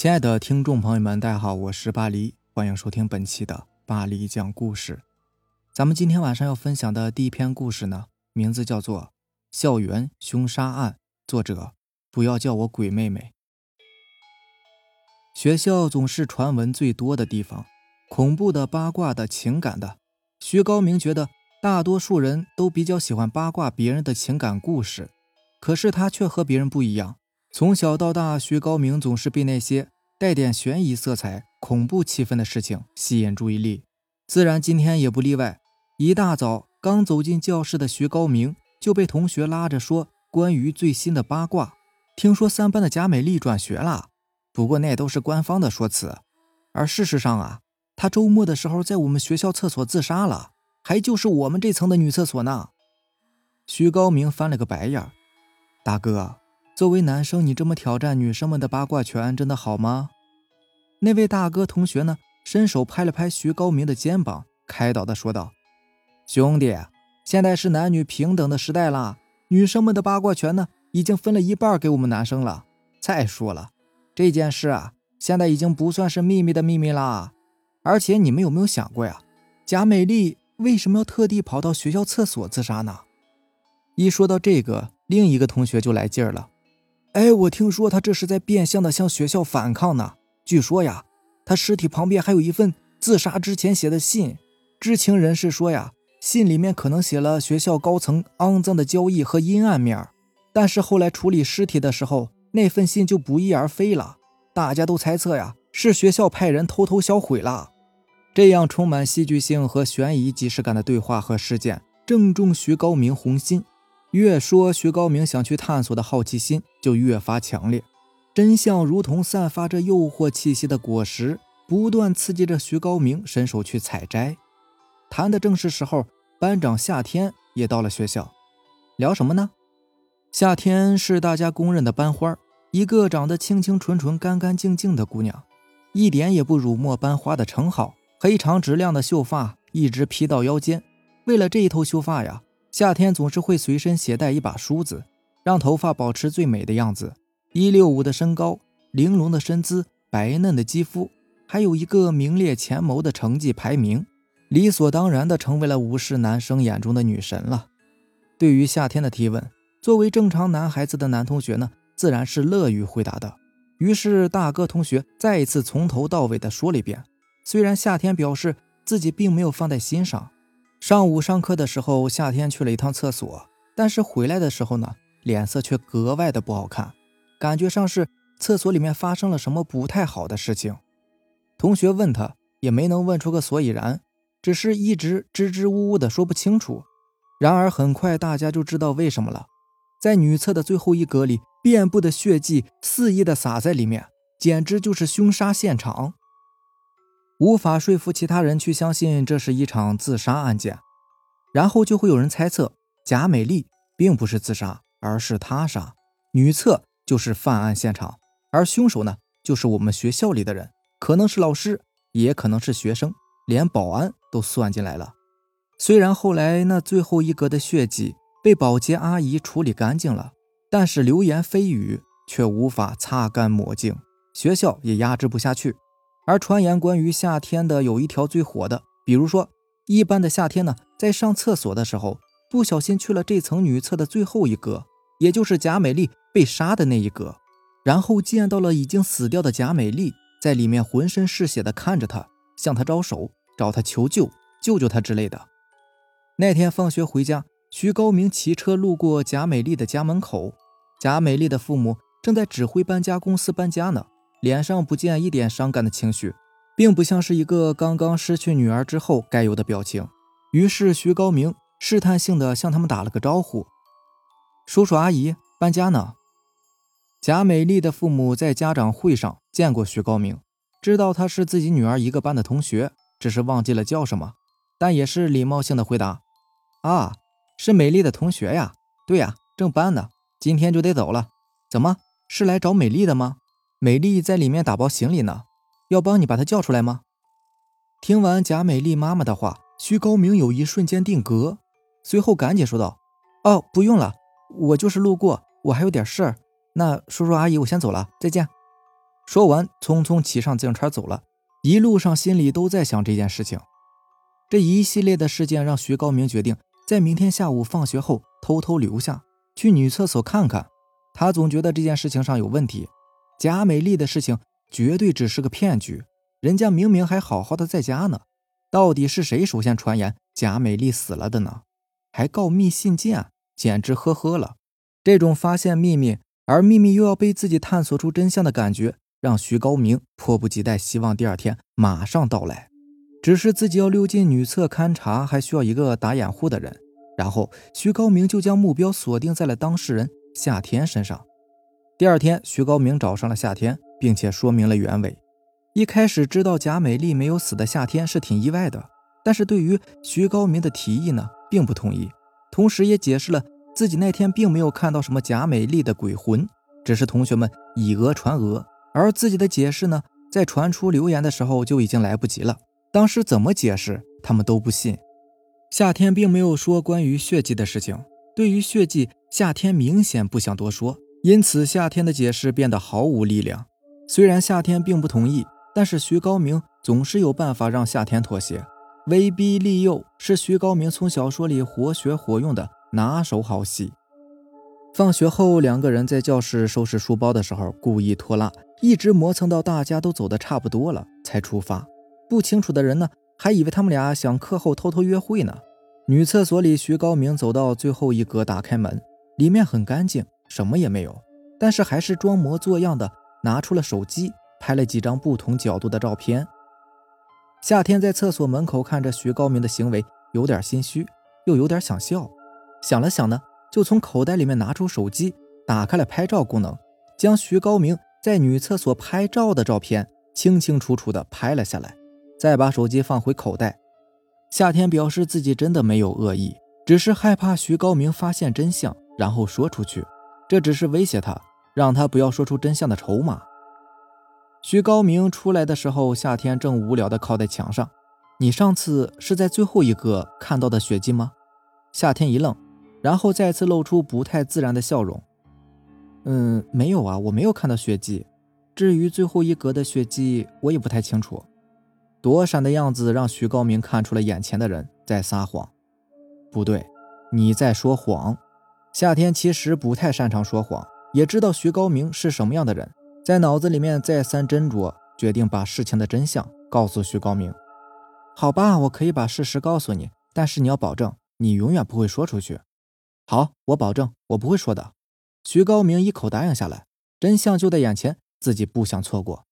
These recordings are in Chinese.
亲爱的听众朋友们，大家好，我是巴黎，欢迎收听本期的巴黎讲故事。咱们今天晚上要分享的第一篇故事呢，名字叫做《校园凶杀案》，作者不要叫我鬼妹妹。学校总是传闻最多的地方，恐怖的、八卦的、情感的。徐高明觉得大多数人都比较喜欢八卦别人的情感故事，可是他却和别人不一样。从小到大，徐高明总是被那些带点悬疑色彩、恐怖气氛的事情吸引注意力，自然今天也不例外。一大早刚走进教室的徐高明就被同学拉着说关于最新的八卦，听说三班的贾美丽转学了，不过那都是官方的说辞，而事实上啊，她周末的时候在我们学校厕所自杀了，还就是我们这层的女厕所呢。徐高明翻了个白眼，大哥。作为男生，你这么挑战女生们的八卦权，真的好吗？那位大哥同学呢？伸手拍了拍徐高明的肩膀，开导的说道：“兄弟，现在是男女平等的时代啦，女生们的八卦权呢，已经分了一半给我们男生了。再说了，这件事啊，现在已经不算是秘密的秘密啦。而且你们有没有想过呀，贾美丽为什么要特地跑到学校厕所自杀呢？”一说到这个，另一个同学就来劲儿了。哎，我听说他这是在变相的向学校反抗呢。据说呀，他尸体旁边还有一份自杀之前写的信。知情人士说呀，信里面可能写了学校高层肮脏的交易和阴暗面。但是后来处理尸体的时候，那份信就不翼而飞了。大家都猜测呀，是学校派人偷偷销毁了。这样充满戏剧性和悬疑即视感的对话和事件，正中徐高明红心。越说徐高明想去探索的好奇心就越发强烈，真相如同散发着诱惑气息的果实，不断刺激着徐高明伸手去采摘。谈的正是时候，班长夏天也到了学校，聊什么呢？夏天是大家公认的班花，一个长得清清纯纯、干干净净的姑娘，一点也不辱没班花的称号。黑长直亮的秀发一直披到腰间，为了这一头秀发呀。夏天总是会随身携带一把梳子，让头发保持最美的样子。一六五的身高，玲珑的身姿，白嫩的肌肤，还有一个名列前茅的成绩排名，理所当然的成为了无视男生眼中的女神了。对于夏天的提问，作为正常男孩子的男同学呢，自然是乐于回答的。于是大哥同学再一次从头到尾的说了一遍。虽然夏天表示自己并没有放在心上。上午上课的时候，夏天去了一趟厕所，但是回来的时候呢，脸色却格外的不好看，感觉上是厕所里面发生了什么不太好的事情。同学问他，也没能问出个所以然，只是一直支支吾吾的说不清楚。然而很快大家就知道为什么了，在女厕的最后一格里，遍布的血迹肆意的洒在里面，简直就是凶杀现场。无法说服其他人去相信这是一场自杀案件，然后就会有人猜测贾美丽并不是自杀，而是他杀。女厕就是犯案现场，而凶手呢，就是我们学校里的人，可能是老师，也可能是学生，连保安都算进来了。虽然后来那最后一格的血迹被保洁阿姨处理干净了，但是流言蜚语却无法擦干抹净，学校也压制不下去。而传言关于夏天的有一条最火的，比如说，一般的夏天呢，在上厕所的时候不小心去了这层女厕的最后一格，也就是贾美丽被杀的那一格，然后见到了已经死掉的贾美丽在里面浑身是血的看着他，向他招手，找他求救，救救他之类的。那天放学回家，徐高明骑车路过贾美丽的家门口，贾美丽的父母正在指挥搬家公司搬家呢。脸上不见一点伤感的情绪，并不像是一个刚刚失去女儿之后该有的表情。于是徐高明试探性的向他们打了个招呼：“叔叔阿姨，搬家呢。”贾美丽的父母在家长会上见过徐高明，知道他是自己女儿一个班的同学，只是忘记了叫什么，但也是礼貌性的回答：“啊，是美丽的同学呀。对呀，正搬呢，今天就得走了。怎么，是来找美丽的吗？”美丽在里面打包行李呢，要帮你把她叫出来吗？听完贾美丽妈妈的话，徐高明有一瞬间定格，随后赶紧说道：“哦，不用了，我就是路过，我还有点事儿。那叔叔阿姨，我先走了，再见。”说完，匆匆骑上自行车走了。一路上心里都在想这件事情。这一系列的事件让徐高明决定在明天下午放学后偷偷留下去女厕所看看。他总觉得这件事情上有问题。贾美丽的事情绝对只是个骗局，人家明明还好好的在家呢。到底是谁首先传言贾美丽死了的呢？还告密信件，简直呵呵了。这种发现秘密，而秘密又要被自己探索出真相的感觉，让徐高明迫不及待，希望第二天马上到来。只是自己要溜进女厕勘察，还需要一个打掩护的人。然后徐高明就将目标锁定在了当事人夏天身上。第二天，徐高明找上了夏天，并且说明了原委。一开始知道贾美丽没有死的夏天是挺意外的，但是对于徐高明的提议呢，并不同意。同时也解释了自己那天并没有看到什么贾美丽的鬼魂，只是同学们以讹传讹。而自己的解释呢，在传出流言的时候就已经来不及了。当时怎么解释，他们都不信。夏天并没有说关于血迹的事情，对于血迹，夏天明显不想多说，因此夏天的解释变得毫无力量。虽然夏天并不同意。但是徐高明总是有办法让夏天妥协，威逼利诱是徐高明从小说里活学活用的拿手好戏。放学后，两个人在教室收拾书包的时候，故意拖拉，一直磨蹭到大家都走的差不多了才出发。不清楚的人呢，还以为他们俩想课后偷偷约会呢。女厕所里，徐高明走到最后一格，打开门，里面很干净，什么也没有，但是还是装模作样的拿出了手机。拍了几张不同角度的照片。夏天在厕所门口看着徐高明的行为，有点心虚，又有点想笑。想了想呢，就从口袋里面拿出手机，打开了拍照功能，将徐高明在女厕所拍照的照片清清楚楚的拍了下来，再把手机放回口袋。夏天表示自己真的没有恶意，只是害怕徐高明发现真相，然后说出去。这只是威胁他，让他不要说出真相的筹码。徐高明出来的时候，夏天正无聊地靠在墙上。你上次是在最后一个看到的血迹吗？夏天一愣，然后再次露出不太自然的笑容。嗯，没有啊，我没有看到血迹。至于最后一格的血迹，我也不太清楚。躲闪的样子让徐高明看出了眼前的人在撒谎。不对，你在说谎。夏天其实不太擅长说谎，也知道徐高明是什么样的人。在脑子里面再三斟酌，决定把事情的真相告诉徐高明。好吧，我可以把事实告诉你，但是你要保证你永远不会说出去。好，我保证我不会说的。徐高明一口答应下来。真相就在眼前，自己不想错过。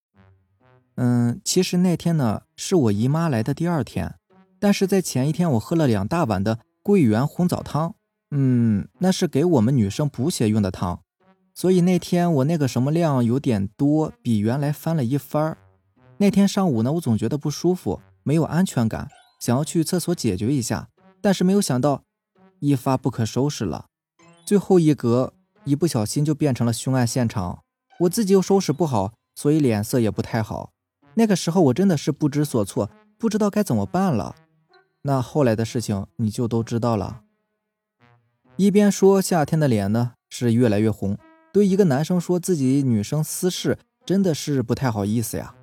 嗯，其实那天呢是我姨妈来的第二天，但是在前一天我喝了两大碗的桂圆红枣汤。嗯，那是给我们女生补血用的汤。所以那天我那个什么量有点多，比原来翻了一番儿。那天上午呢，我总觉得不舒服，没有安全感，想要去厕所解决一下，但是没有想到一发不可收拾了。最后一格一不小心就变成了凶案现场，我自己又收拾不好，所以脸色也不太好。那个时候我真的是不知所措，不知道该怎么办了。那后来的事情你就都知道了。一边说，夏天的脸呢是越来越红。对一个男生说自己女生私事，真的是不太好意思呀。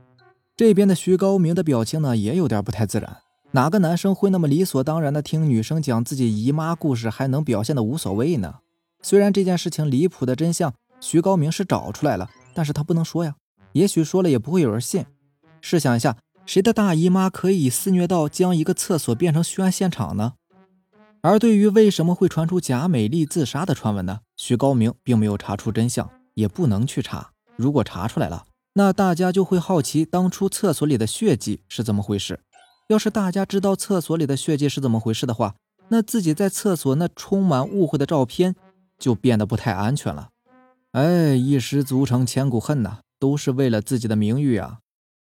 这边的徐高明的表情呢，也有点不太自然。哪个男生会那么理所当然的听女生讲自己姨妈故事，还能表现的无所谓呢？虽然这件事情离谱的真相，徐高明是找出来了，但是他不能说呀。也许说了也不会有人信。试想一下，谁的大姨妈可以肆虐到将一个厕所变成凶案现场呢？而对于为什么会传出贾美丽自杀的传闻呢？徐高明并没有查出真相，也不能去查。如果查出来了，那大家就会好奇当初厕所里的血迹是怎么回事。要是大家知道厕所里的血迹是怎么回事的话，那自己在厕所那充满误会的照片就变得不太安全了。哎，一失足成千古恨呐，都是为了自己的名誉啊！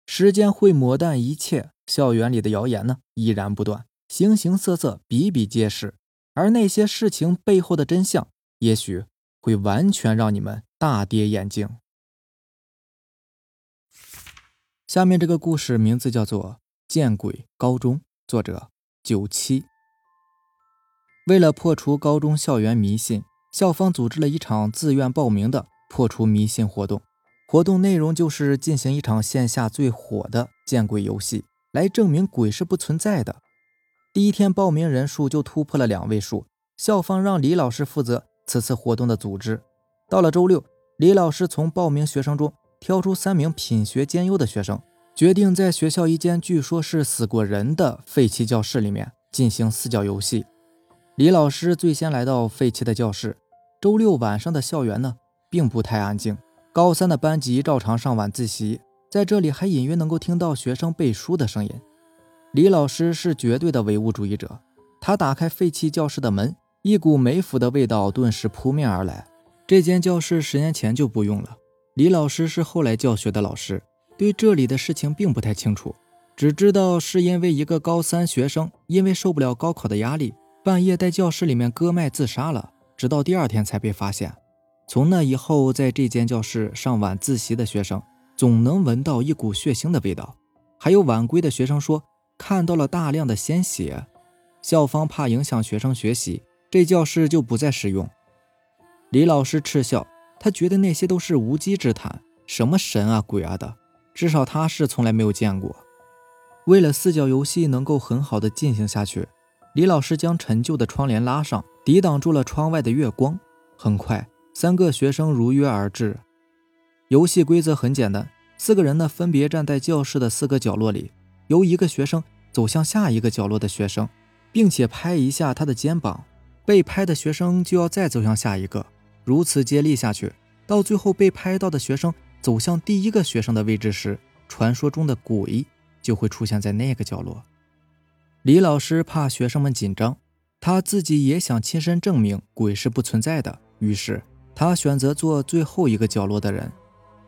时间会抹淡一切，校园里的谣言呢依然不断。形形色色，比比皆是，而那些事情背后的真相，也许会完全让你们大跌眼镜。下面这个故事名字叫做《见鬼高中》，作者九七。为了破除高中校园迷信，校方组织了一场自愿报名的破除迷信活动。活动内容就是进行一场线下最火的见鬼游戏，来证明鬼是不存在的。第一天报名人数就突破了两位数，校方让李老师负责此次活动的组织。到了周六，李老师从报名学生中挑出三名品学兼优的学生，决定在学校一间据说是死过人的废弃教室里面进行四角游戏。李老师最先来到废弃的教室。周六晚上的校园呢，并不太安静。高三的班级照常上晚自习，在这里还隐约能够听到学生背书的声音。李老师是绝对的唯物主义者，他打开废弃教室的门，一股霉腐的味道顿时扑面而来。这间教室十年前就不用了。李老师是后来教学的老师，对这里的事情并不太清楚，只知道是因为一个高三学生因为受不了高考的压力，半夜在教室里面割脉自杀了，直到第二天才被发现。从那以后，在这间教室上晚自习的学生总能闻到一股血腥的味道，还有晚归的学生说看到了大量的鲜血。校方怕影响学生学习，这教室就不再使用。李老师嗤笑，他觉得那些都是无稽之谈，什么神啊鬼啊的，至少他是从来没有见过。为了四角游戏能够很好的进行下去，李老师将陈旧的窗帘拉上，抵挡住了窗外的月光。很快。三个学生如约而至。游戏规则很简单，四个人呢分别站在教室的四个角落里，由一个学生走向下一个角落的学生，并且拍一下他的肩膀，被拍的学生就要再走向下一个，如此接力下去，到最后被拍到的学生走向第一个学生的位置时，传说中的鬼就会出现在那个角落。李老师怕学生们紧张，他自己也想亲身证明鬼是不存在的，于是。他选择做最后一个角落的人，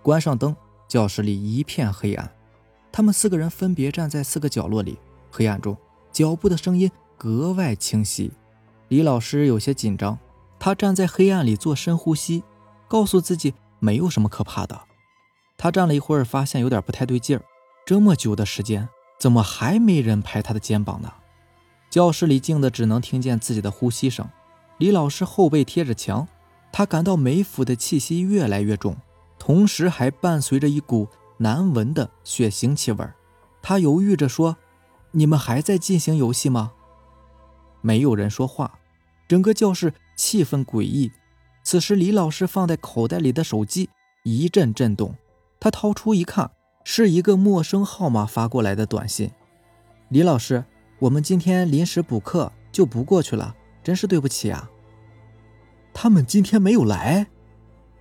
关上灯，教室里一片黑暗。他们四个人分别站在四个角落里，黑暗中脚步的声音格外清晰。李老师有些紧张，他站在黑暗里做深呼吸，告诉自己没有什么可怕的。他站了一会儿，发现有点不太对劲儿。这么久的时间，怎么还没人拍他的肩膀呢？教室里静的只能听见自己的呼吸声。李老师后背贴着墙。他感到梅府的气息越来越重，同时还伴随着一股难闻的血腥气味。他犹豫着说：“你们还在进行游戏吗？”没有人说话，整个教室气氛诡异。此时，李老师放在口袋里的手机一阵震动，他掏出一看，是一个陌生号码发过来的短信：“李老师，我们今天临时补课，就不过去了，真是对不起啊。”他们今天没有来，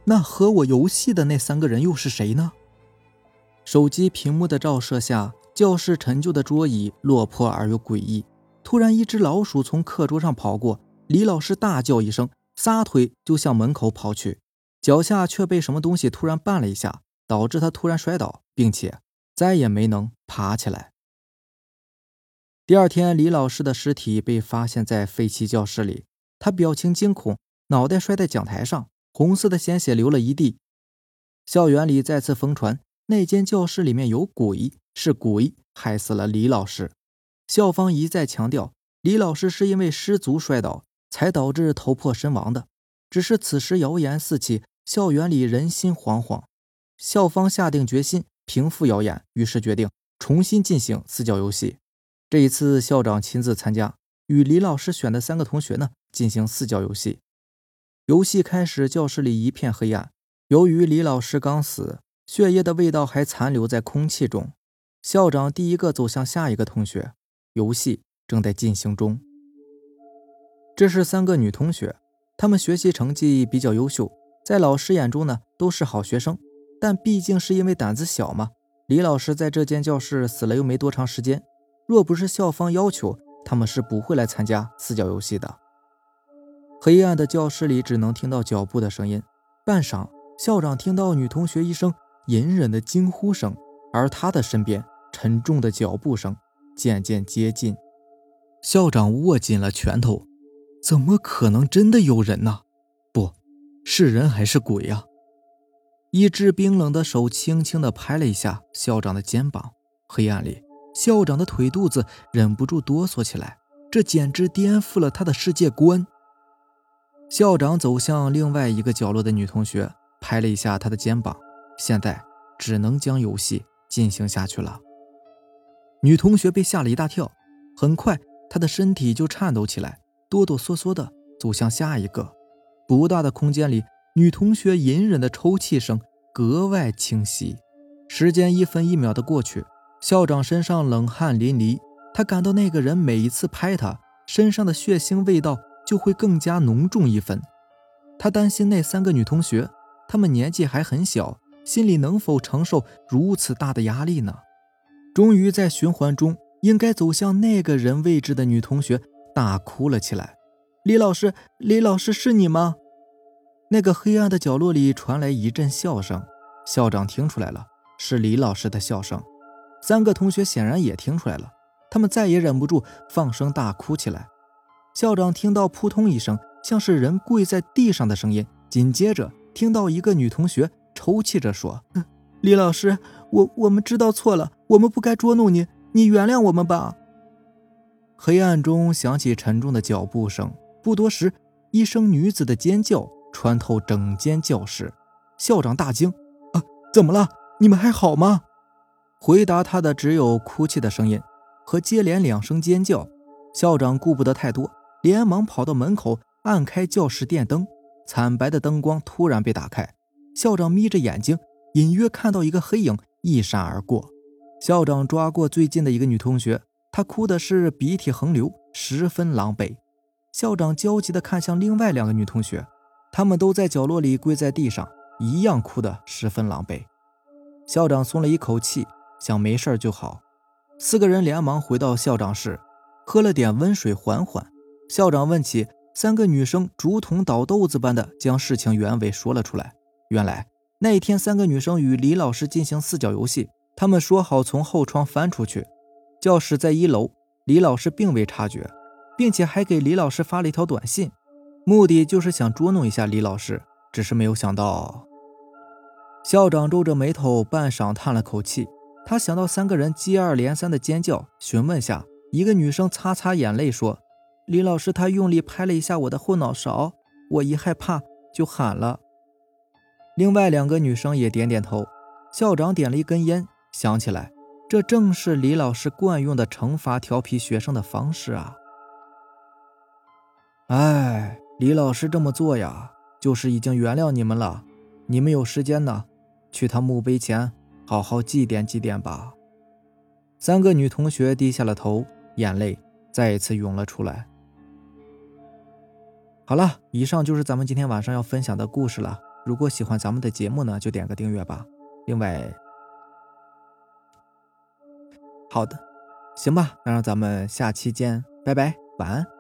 那和我游戏的那三个人又是谁呢？手机屏幕的照射下，教室陈旧的桌椅落魄而又诡异。突然，一只老鼠从课桌上跑过，李老师大叫一声，撒腿就向门口跑去，脚下却被什么东西突然绊了一下，导致他突然摔倒，并且再也没能爬起来。第二天，李老师的尸体被发现在废弃教室里，他表情惊恐。脑袋摔在讲台上，红色的鲜血流了一地。校园里再次疯传那间教室里面有鬼，是鬼害死了李老师。校方一再强调，李老师是因为失足摔倒才导致头破身亡的。只是此时谣言四起，校园里人心惶惶。校方下定决心平复谣言，于是决定重新进行四角游戏。这一次，校长亲自参加，与李老师选的三个同学呢进行四角游戏。游戏开始，教室里一片黑暗。由于李老师刚死，血液的味道还残留在空气中。校长第一个走向下一个同学，游戏正在进行中。这是三个女同学，她们学习成绩比较优秀，在老师眼中呢都是好学生。但毕竟是因为胆子小嘛，李老师在这间教室死了又没多长时间，若不是校方要求，他们是不会来参加四角游戏的。黑暗的教室里只能听到脚步的声音。半晌，校长听到女同学一声隐忍的惊呼声，而他的身边沉重的脚步声渐渐接近。校长握紧了拳头，怎么可能真的有人呢？不是人还是鬼呀？一只冰冷的手轻轻地拍了一下校长的肩膀。黑暗里，校长的腿肚子忍不住哆嗦起来，这简直颠覆了他的世界观。校长走向另外一个角落的女同学，拍了一下她的肩膀。现在只能将游戏进行下去了。女同学被吓了一大跳，很快她的身体就颤抖起来，哆哆嗦嗦的走向下一个不大的空间里。女同学隐忍的抽泣声格外清晰。时间一分一秒的过去，校长身上冷汗淋漓，他感到那个人每一次拍他身上的血腥味道就会更加浓重一分。他担心那三个女同学，她们年纪还很小，心里能否承受如此大的压力呢？终于在循环中应该走向那个人位置的女同学大哭了起来：“李老师，李老师是你吗？”那个黑暗的角落里传来一阵笑声，校长听出来了，是李老师的笑声。三个同学显然也听出来了，他们再也忍不住，放声大哭起来。校长听到扑通一声，像是人跪在地上的声音，紧接着听到一个女同学抽泣着说：“李老师，我我们知道错了，我们不该捉弄你，你原谅我们吧。”黑暗中响起沉重的脚步声，不多时，一声女子的尖叫。穿透整间教室，校长大惊：“啊，怎么了？你们还好吗？”回答他的只有哭泣的声音和接连两声尖叫。校长顾不得太多，连忙跑到门口，按开教室电灯。惨白的灯光突然被打开，校长眯着眼睛，隐约看到一个黑影一闪而过。校长抓过最近的一个女同学，她哭的是鼻涕横流，十分狼狈。校长焦急地看向另外两个女同学。她们都在角落里跪在地上，一样哭得十分狼狈。校长松了一口气，想没事就好。四个人连忙回到校长室，喝了点温水缓缓。校长问起三个女生，竹筒倒豆子般的将事情原委说了出来。原来那一天三个女生与李老师进行四角游戏，他们说好从后窗翻出去。教室在一楼，李老师并未察觉，并且还给李老师发了一条短信。目的就是想捉弄一下李老师，只是没有想到。校长皱着眉头，半晌叹了口气。他想到三个人接二连三的尖叫，询问下，一个女生擦擦眼泪说：“李老师他用力拍了一下我的后脑勺，我一害怕就喊了。”另外两个女生也点点头。校长点了一根烟，想起来，这正是李老师惯用的惩罚调皮学生的方式啊。哎。李老师这么做呀，就是已经原谅你们了。你们有时间呢，去他墓碑前好好祭奠祭奠吧。三个女同学低下了头，眼泪再一次涌了出来。好了，以上就是咱们今天晚上要分享的故事了。如果喜欢咱们的节目呢，就点个订阅吧。另外，好的，行吧，那让咱们下期见，拜拜，晚安。